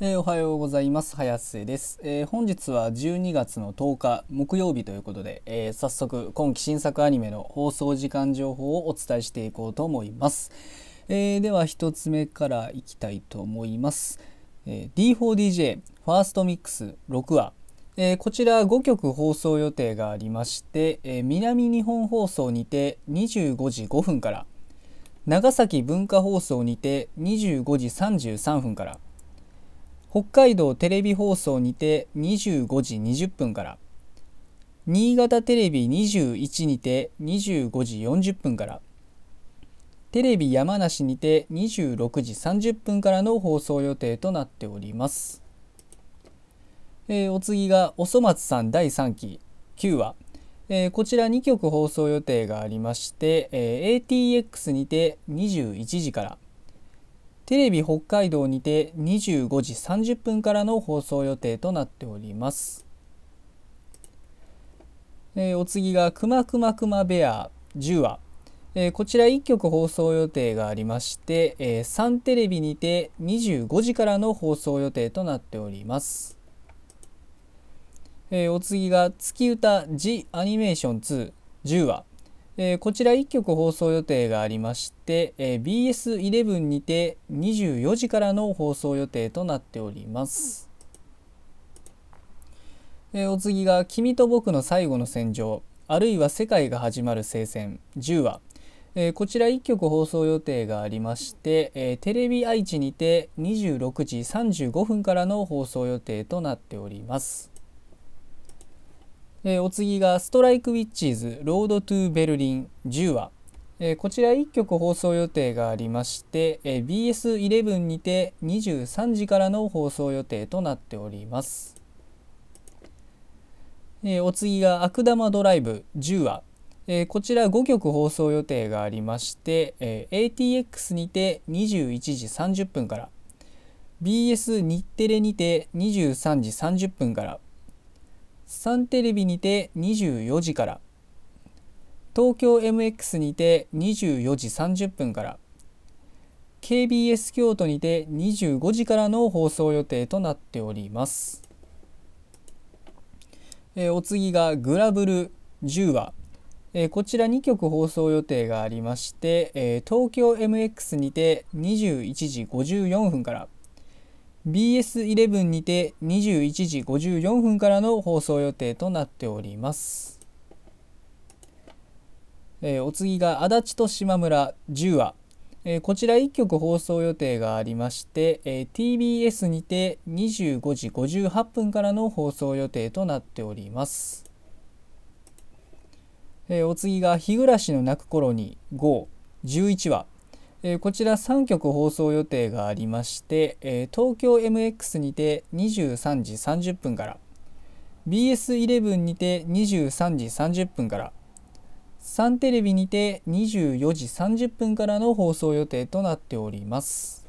えー、おはようございます。早瀬です、えー、本日は12月の10日木曜日ということで、えー、早速今期新作アニメの放送時間情報をお伝えしていこうと思います、えでは1つ目からいきたいと思います、え D4DJ ファーストミックス6話。え、こちら5曲放送予定がありまして、え、南日本放送にて25時5分から長崎文化放送にて25時33分から北海道テレビ放送にて25時20分から新潟テレビ21にて25時40分からテレビ山梨にて26時30分からの放送予定となっております。えー、お次がおそ松さん第3期9話、えー、こちら2曲放送予定がありまして、えー、ATX にて21時からテレビ北海道にて25時30分からの放送予定となっております、えー、お次がくまくまくまベア10話えー、こちら1曲放送予定がありまして、えー、サンテレビにて25時からの放送予定となっております。えー、お次が月歌ジアニメーション2 10話、えー、こちら1曲放送予定がありまして、えー、BS11 にて24時からの放送予定となっております、えー、お次が「君と僕の最後の戦場」あるいは「世界が始まる聖戦」10話え、こちら1曲放送予定がありまして、え、テレビ愛知にて26時35分からの放送予定となっております。えー、お次がストライクウィッチーズロードトゥベルリン10話、えー、こちら1曲放送予定がありまして、えー、BS11 にて23時からの放送予定となっております、えお次が悪玉ドライブ10話え、こちら5曲放送予定がありまして、え、ATX にて21時30分から BS 日テレにて23時30分からサンテレビにて24時から。東京 MX にて24時30分から。KBS 京都にて25時からの放送予定となっております、えー、お次がグラブル10話、えー、こちら2曲放送予定がありまして、えー、東京 MX にて21時54分から。BS11 にて21時54分からの放送予定となっております。えー、お次が足立と島村10話、えー、こちら1曲放送予定がありまして、えー、TBS にて25時58分からの放送予定となっております。えお次が日暮の泣く頃に511話えー、こちら3曲放送予定がありまして、えー、東京 MX にて23時30分から BS11 にて23時30分からサンテレビにて24時30分からの放送予定となっております、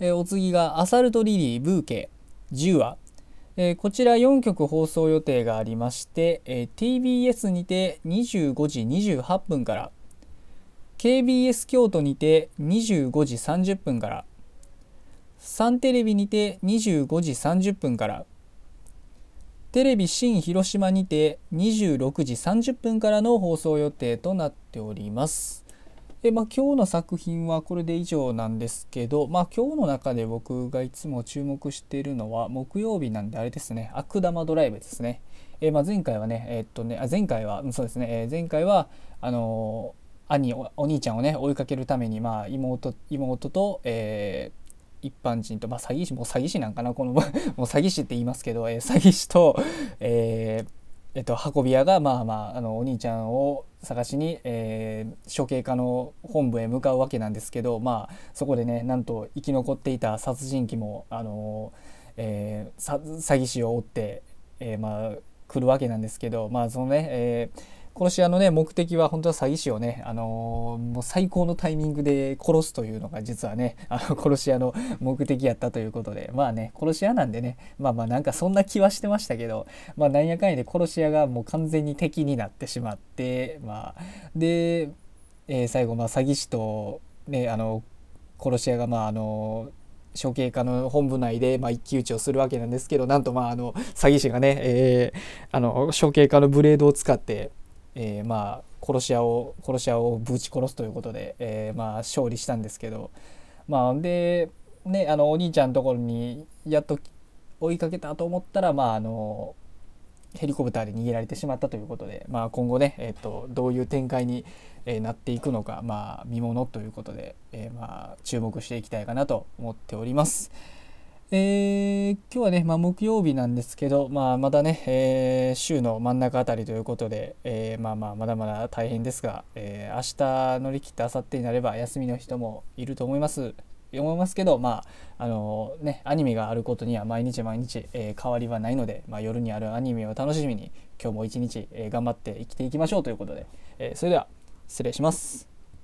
えー、お次が「アサルトリリーブーケ」10話えー、こちら4曲放送予定がありまして、えー、TBS にて25時28分から KBS 京都にて25時30分からサンテレビにて25時30分からテレビ新広島にて26時30分からの放送予定となっております。でまあ、今日の作品はこれで以上なんですけど、まあ、今日の中で僕がいつも注目しているのは木曜日なんであれですね悪玉ドライブですね。えー、まあ、前回はねえー、っとねあ前回はそうですね、えー、前回はあの兄お兄ちゃんをね追いかけるために、まあ、妹妹と、えー、一般人と、まあ、詐欺師もう詐欺師なんかなこの もう詐欺師って言いますけど、えー、詐欺師と、えーえっと、運び屋が、まあまあ、あのお兄ちゃんを探しに、えー、処刑課の本部へ向かうわけなんですけど、まあ、そこでねなんと生き残っていた殺人鬼も、あのえー、詐欺師を追って、えー、まあ来るわけなんですけど、まあそのね、えー殺し屋のね目的は本当は詐欺師をね、あのー、もう最高のタイミングで殺すというのが実はねあの殺し屋の目的やったということでまあね殺し屋なんでねまあまあなんかそんな気はしてましたけどまあなんやかんやで殺し屋がもう完全に敵になってしまってまあで、えー、最後まあ詐欺師とねあの殺し屋がまああの処刑課の本部内で、まあ、一騎打ちをするわけなんですけどなんとまああの詐欺師がね、えー、あの処刑課のブレードを使って、えー、まあ殺し屋を殺し屋をぶち殺すということで、えー、まあ勝利したんですけどまあでねあのお兄ちゃんのところにやっと追いかけたと思ったらまああのヘリコプターで逃げられてしまったということで、まあ、今後ね、えーと、どういう展開に、えー、なっていくのか、まあ、見ものということで、えー、まあ、注目していきたいかなと思っております。えー、今日はね、まあ、木曜日なんですけど、まあ、まだね、えー、週の真ん中あたりということで、えー、まあまあまだまだ大変ですが、えー、明日乗り切って明後日になれば休みの人もいると思います。思いますけどまああのねアニメがあることには毎日毎日、え、変わりはないので、まあ、夜にあるアニメを楽しみに今日も一日、え、頑張って生きていきましょうということで、え、それでは失礼します。